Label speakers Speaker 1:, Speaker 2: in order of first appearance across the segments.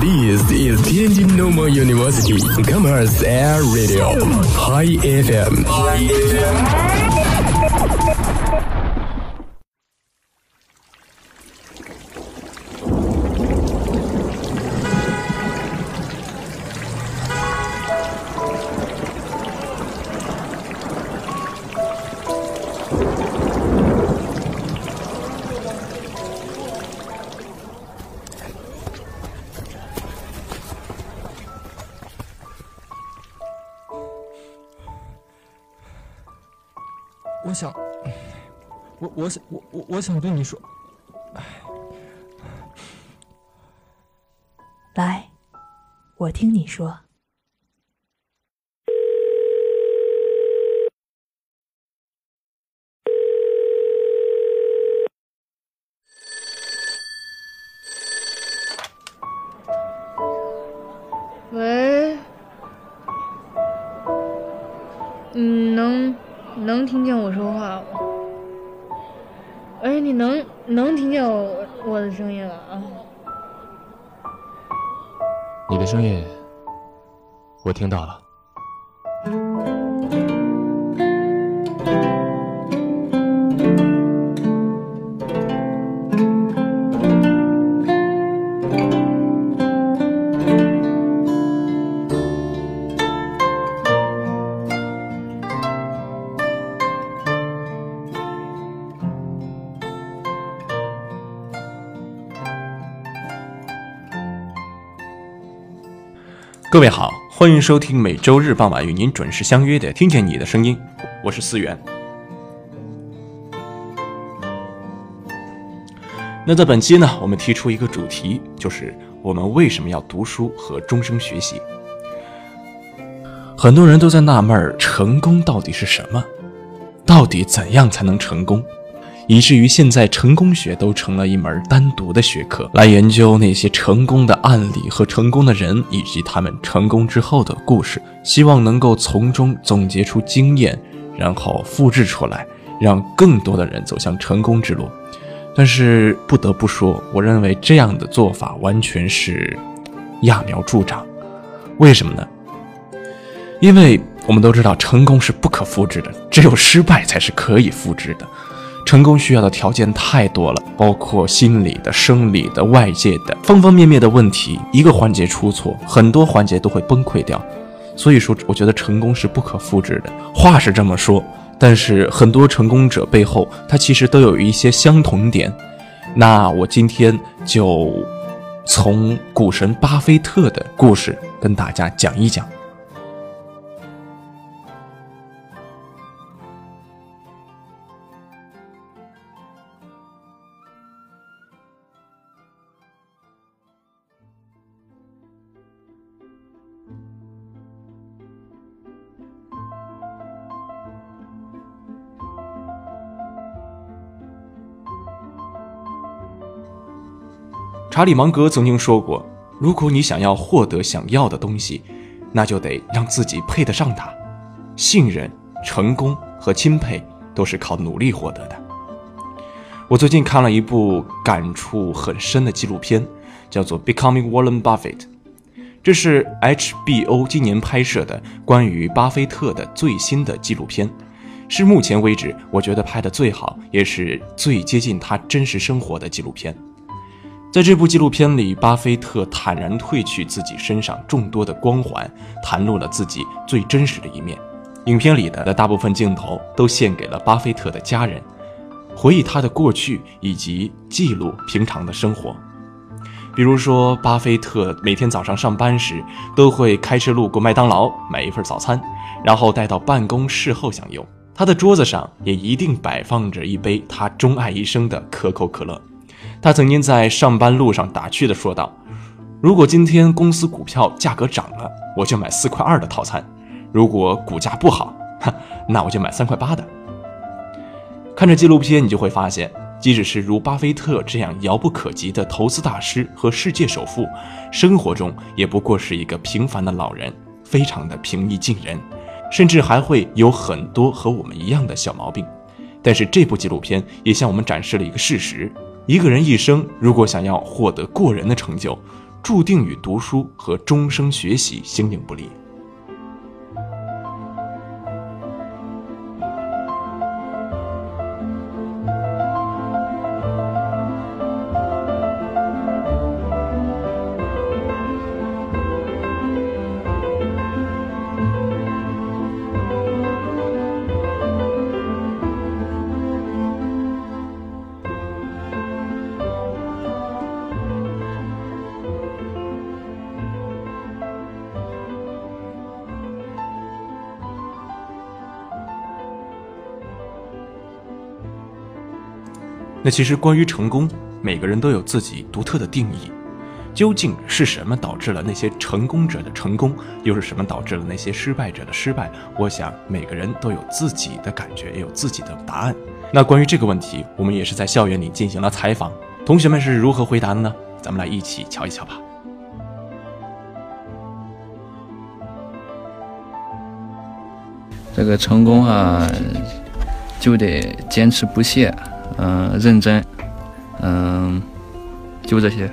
Speaker 1: This is Tianjin Normal University Commerce Air Radio High FM。
Speaker 2: 我我我想我我我想对你说，
Speaker 3: 来，我听你说。
Speaker 4: 各位好，欢迎收听每周日傍晚与您准时相约的《听见你的声音》，我是思源。那在本期呢，我们提出一个主题，就是我们为什么要读书和终生学习。很多人都在纳闷儿，成功到底是什么？到底怎样才能成功？以至于现在成功学都成了一门单独的学科，来研究那些成功的案例和成功的人，以及他们成功之后的故事，希望能够从中总结出经验，然后复制出来，让更多的人走向成功之路。但是不得不说，我认为这样的做法完全是揠苗助长。为什么呢？因为我们都知道，成功是不可复制的，只有失败才是可以复制的。成功需要的条件太多了，包括心理的、生理的、外界的方方面面的问题。一个环节出错，很多环节都会崩溃掉。所以说，我觉得成功是不可复制的。话是这么说，但是很多成功者背后，他其实都有一些相同点。那我今天就从股神巴菲特的故事跟大家讲一讲。查理芒格曾经说过：“如果你想要获得想要的东西，那就得让自己配得上它。信任、成功和钦佩都是靠努力获得的。”我最近看了一部感触很深的纪录片，叫做《Becoming Warren Buffett》，这是 HBO 今年拍摄的关于巴菲特的最新的纪录片，是目前为止我觉得拍的最好，也是最接近他真实生活的纪录片。在这部纪录片里，巴菲特坦然褪去自己身上众多的光环，袒露了自己最真实的一面。影片里的大部分镜头都献给了巴菲特的家人，回忆他的过去以及记录平常的生活。比如说，巴菲特每天早上上班时都会开车路过麦当劳买一份早餐，然后带到办公室后享用。他的桌子上也一定摆放着一杯他钟爱一生的可口可乐。他曾经在上班路上打趣地说道：“如果今天公司股票价格涨了，我就买四块二的套餐；如果股价不好，哼，那我就买三块八的。”看着纪录片，你就会发现，即使是如巴菲特这样遥不可及的投资大师和世界首富，生活中也不过是一个平凡的老人，非常的平易近人，甚至还会有很多和我们一样的小毛病。但是这部纪录片也向我们展示了一个事实。一个人一生如果想要获得过人的成就，注定与读书和终生学习形影不离。那其实关于成功，每个人都有自己独特的定义。究竟是什么导致了那些成功者的成功，又是什么导致了那些失败者的失败？我想每个人都有自己的感觉，也有自己的答案。那关于这个问题，我们也是在校园里进行了采访，同学们是如何回答的呢？咱们来一起瞧一瞧吧。
Speaker 5: 这个成功啊，就得坚持不懈。嗯，认真，嗯，就这些。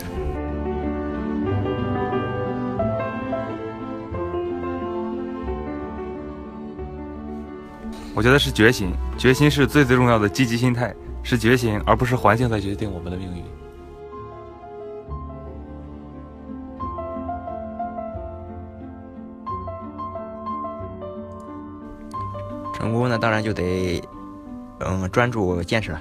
Speaker 6: 我觉得是决心，决心是最最重要的积极心态，是决心，而不是环境在决定我们的命运。
Speaker 7: 成功那当然就得，嗯，专注坚持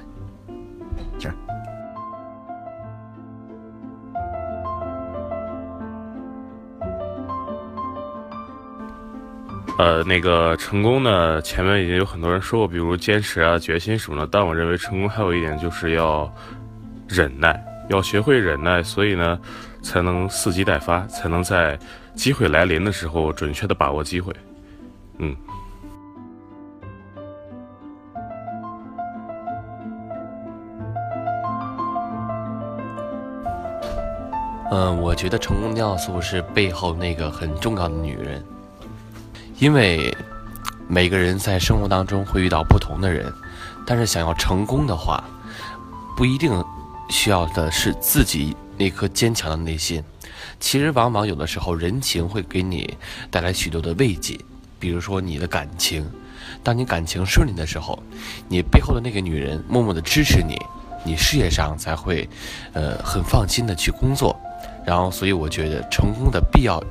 Speaker 8: 呃，那个成功呢，前面已经有很多人说过，比如坚持啊、决心什么的。但我认为成功还有一点就是要忍耐，要学会忍耐，所以呢，才能伺机待发，才能在机会来临的时候准确的把握机会。嗯。
Speaker 9: 嗯，我觉得成功的要素是背后那个很重要的女人。因为每个人在生活当中会遇到不同的人，但是想要成功的话，不一定需要的是自己那颗坚强的内心。其实，往往有的时候，人情会给你带来许多的慰藉。比如说，你的感情，当你感情顺利的时候，你背后的那个女人默默的支持你，你事业上才会，呃，很放心的去工作。然后，所以我觉得成功的必要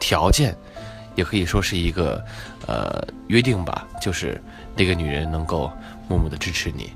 Speaker 9: 条件。也可以说是一个，呃，约定吧，就是那个女人能够默默的支持你。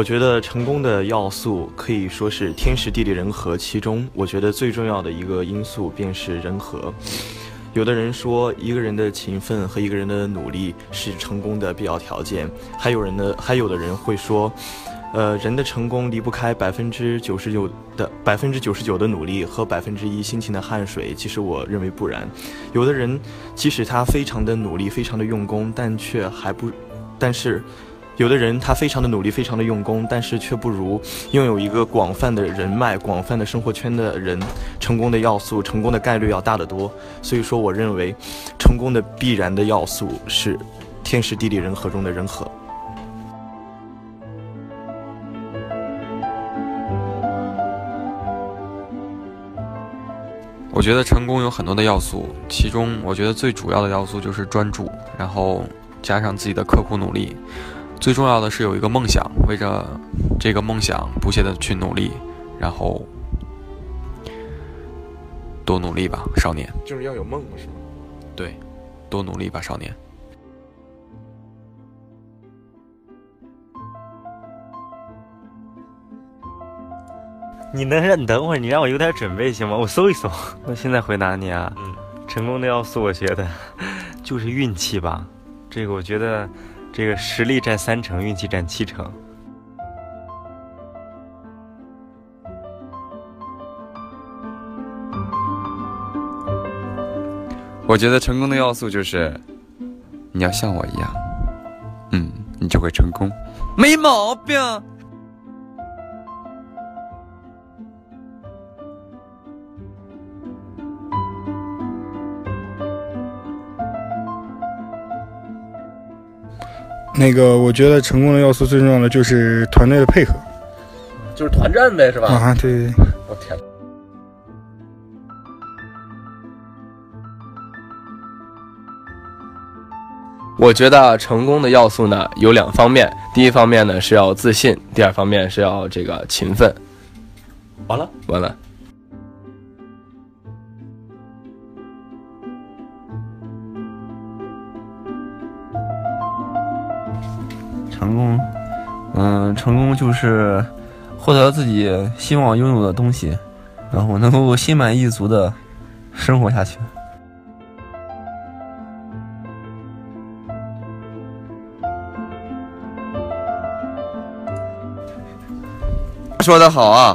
Speaker 10: 我觉得成功的要素可以说是天时地利人和，其中我觉得最重要的一个因素便是人和。有的人说一个人的勤奋和一个人的努力是成功的必要条件，还有人呢，还有的人会说，呃，人的成功离不开百分之九十九的百分之九十九的努力和百分之一辛勤的汗水。其实我认为不然，有的人即使他非常的努力，非常的用功，但却还不，但是。有的人他非常的努力，非常的用功，但是却不如拥有一个广泛的人脉、广泛的生活圈的人，成功的要素、成功的概率要大得多。所以说，我认为，成功的必然的要素是天时地利人和中的人和。
Speaker 11: 我觉得成功有很多的要素，其中我觉得最主要的要素就是专注，然后加上自己的刻苦努力。最重要的是有一个梦想，为着这个梦想不懈的去努力，然后多努力吧，少年。
Speaker 12: 就是要有梦，是吗？
Speaker 11: 对，多努力吧，少年。
Speaker 13: 你能让你等会儿，你让我有点准备行吗？我搜一搜。我现在回答你啊，
Speaker 11: 嗯，
Speaker 13: 成功的要素，我觉得 就是运气吧。这个我觉得。这个实力占三成运气占七成。
Speaker 12: 我觉得成功的要素就是你要像我一样嗯你就会成功。没毛病。
Speaker 14: 那个，我觉得成功的要素最重要的就是团队的配合
Speaker 15: 就是团战呗，是吧？
Speaker 14: 啊，对。
Speaker 15: 我天，
Speaker 1: 我觉得成功的要素呢有两方面，第一方面呢是要自信，第二方面是要这个勤奋。
Speaker 15: 完了，
Speaker 1: 完了。
Speaker 16: 成功，嗯，成功就是获得自己希望拥有的东西，然后能够心满意足的生活下去。
Speaker 12: 说得好啊，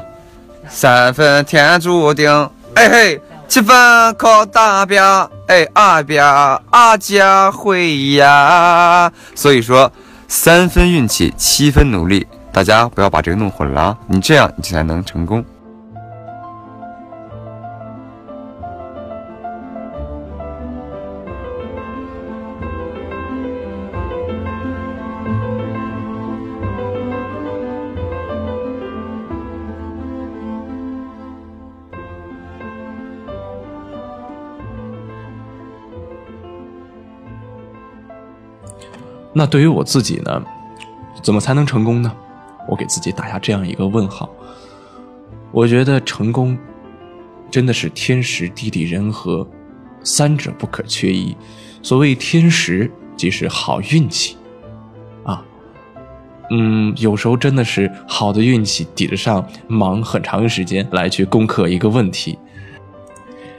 Speaker 12: 三分天注定，哎嘿，七分靠大边，哎二边阿家会呀。所以说，三分运气，七分努力，大家不要把这个弄混了啊！你这样你才能成功。
Speaker 4: 那对于我自己呢，怎么才能成功呢？我给自己打下这样一个问号。我觉得成功真的是天时地利人和三者不可缺一。所谓天时，即是好运气啊。嗯，有时候真的是好的运气抵得上忙很长时间来去攻克一个问题。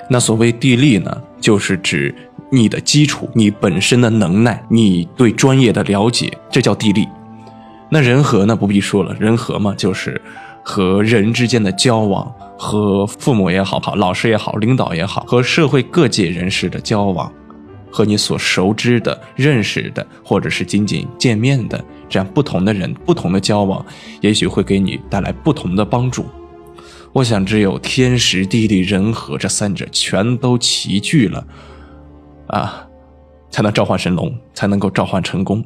Speaker 4: 那所谓地利呢，就是指你的基础、你本身的能耐、你对专业的了解，这叫地利。那人和呢，不必说了，人和嘛，就是和人之间的交往，和父母也好、好老师也好、领导也好，和社会各界人士的交往，和你所熟知的、认识的，或者是仅仅见面的这样不同的人、不同的交往，也许会给你带来不同的帮助。我想，只有天时地利人和这三者全都齐聚了，啊，才能召唤神龙，才能够召唤成功。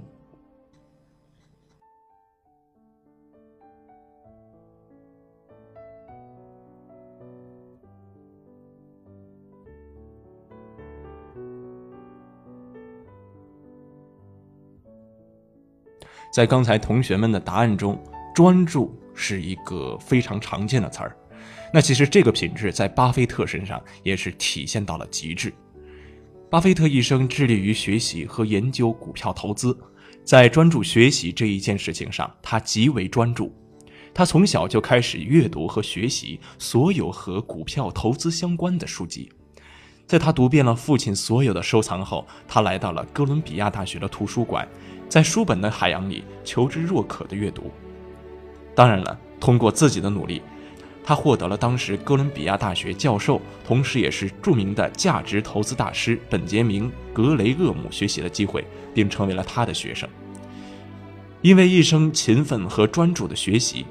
Speaker 4: 在刚才同学们的答案中，专注是一个非常常见的词儿。那其实这个品质在巴菲特身上也是体现到了极致。巴菲特一生致力于学习和研究股票投资，在专注学习这一件事情上，他极为专注。他从小就开始阅读和学习所有和股票投资相关的书籍。在他读遍了父亲所有的收藏后，他来到了哥伦比亚大学的图书馆，在书本的海洋里求知若渴的阅读。当然了，通过自己的努力。他获得了当时哥伦比亚大学教授，同时也是著名的价值投资大师本杰明·格雷厄姆学习的机会，并成为了他的学生。因为一生勤奋和专注的学习，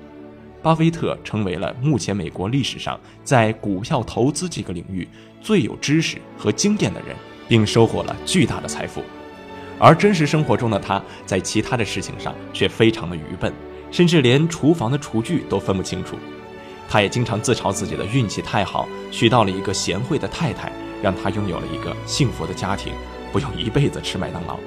Speaker 4: 巴菲特成为了目前美国历史上在股票投资这个领域最有知识和经验的人，并收获了巨大的财富。而真实生活中的他，在其他的事情上却非常的愚笨，甚至连厨房的厨具都分不清楚。他也经常自嘲自己的运气太好，娶到了一个贤惠的太太，让他拥有了一个幸福的家庭，不用一辈子吃麦当劳。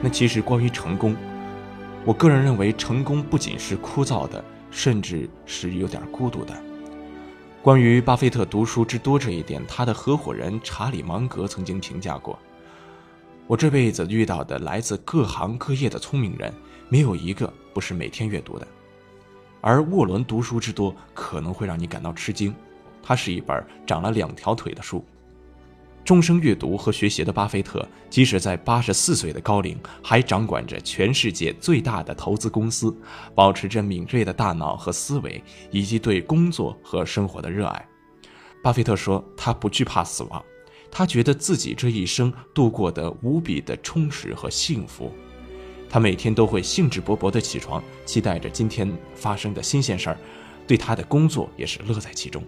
Speaker 4: 那其实关于成功，我个人认为，成功不仅是枯燥的。甚至是有点孤独的。关于巴菲特读书之多这一点，他的合伙人查理芒格曾经评价过：“我这辈子遇到的来自各行各业的聪明人，没有一个不是每天阅读的。”而沃伦读书之多可能会让你感到吃惊，它是一本长了两条腿的书。终生阅读和学习的巴菲特，即使在八十四岁的高龄，还掌管着全世界最大的投资公司，保持着敏锐的大脑和思维，以及对工作和生活的热爱。巴菲特说：“他不惧怕死亡，他觉得自己这一生度过得无比的充实和幸福。他每天都会兴致勃勃地起床，期待着今天发生的新鲜事儿，对他的工作也是乐在其中。”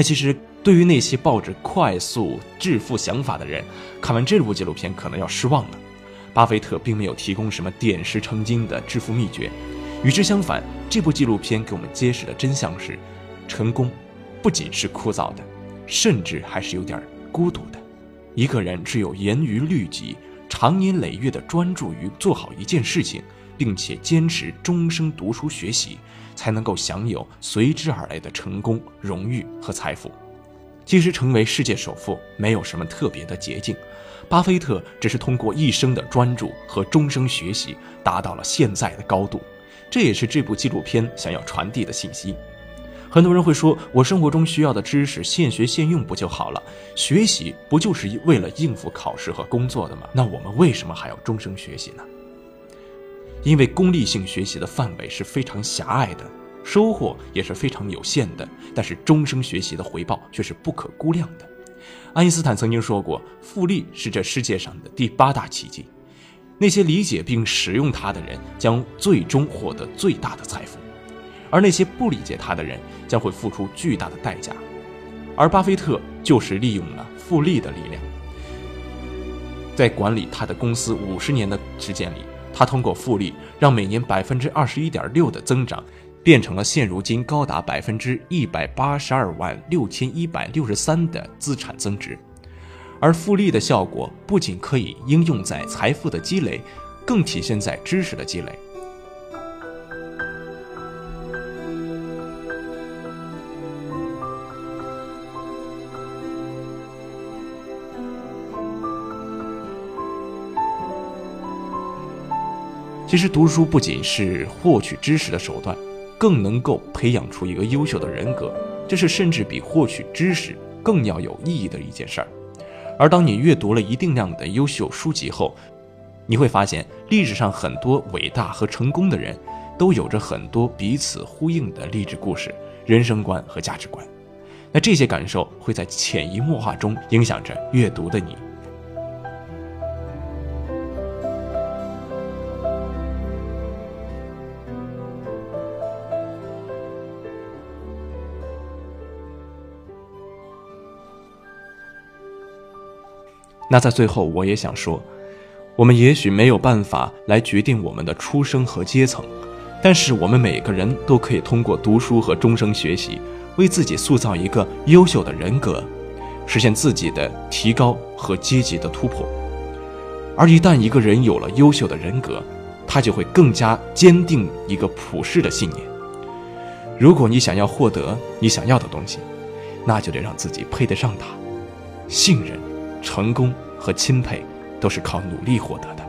Speaker 4: 那其实对于那些抱着快速致富想法的人，看完这部纪录片可能要失望了。巴菲特并没有提供什么点石成金的致富秘诀，与之相反，这部纪录片给我们揭示的真相是：成功不仅是枯燥的，甚至还是有点孤独的。一个人只有严于律己，长年累月的专注于做好一件事情，并且坚持终生读书学习。才能够享有随之而来的成功、荣誉和财富。其实，成为世界首富没有什么特别的捷径，巴菲特只是通过一生的专注和终生学习，达到了现在的高度。这也是这部纪录片想要传递的信息。很多人会说：“我生活中需要的知识，现学现用不就好了？学习不就是为了应付考试和工作的吗？那我们为什么还要终生学习呢？”因为功利性学习的范围是非常狭隘的，收获也是非常有限的，但是终生学习的回报却是不可估量的。爱因斯坦曾经说过：“复利是这世界上的第八大奇迹。”那些理解并使用它的人将最终获得最大的财富，而那些不理解它的人将会付出巨大的代价。而巴菲特就是利用了复利的力量，在管理他的公司五十年的时间里。它通过复利，让每年百分之二十一点六的增长，变成了现如今高达百分之一百八十二万六千一百六十三的资产增值。而复利的效果不仅可以应用在财富的积累，更体现在知识的积累。其实读书不仅是获取知识的手段，更能够培养出一个优秀的人格，这是甚至比获取知识更要有意义的一件事儿。而当你阅读了一定量的优秀书籍后，你会发现历史上很多伟大和成功的人，都有着很多彼此呼应的励志故事、人生观和价值观。那这些感受会在潜移默化中影响着阅读的你。那在最后，我也想说，我们也许没有办法来决定我们的出生和阶层，但是我们每个人都可以通过读书和终生学习，为自己塑造一个优秀的人格，实现自己的提高和阶级的突破。而一旦一个人有了优秀的人格，他就会更加坚定一个普世的信念：如果你想要获得你想要的东西，那就得让自己配得上它，信任。成功和钦佩都是靠努力获得的。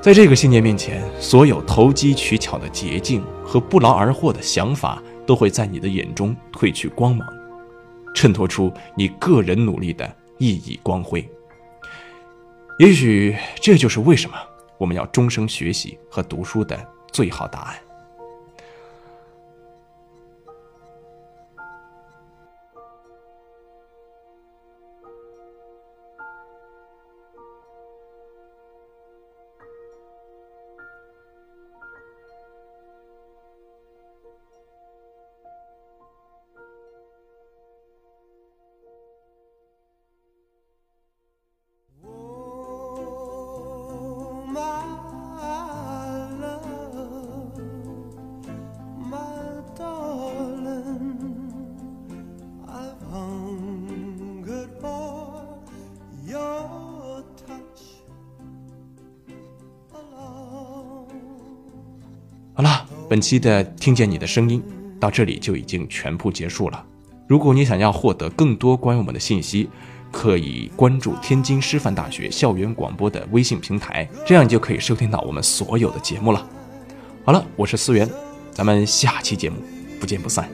Speaker 4: 在这个信念面前，所有投机取巧的捷径和不劳而获的想法都会在你的眼中褪去光芒，衬托出你个人努力的熠熠光辉。也许这就是为什么我们要终生学习和读书的最好答案。好了，本期的《听见你的声音》到这里就已经全部结束了。如果你想要获得更多关于我们的信息，可以关注天津师范大学校园广播的微信平台，这样你就可以收听到我们所有的节目了。好了，我是思源，咱们下期节目不见不散。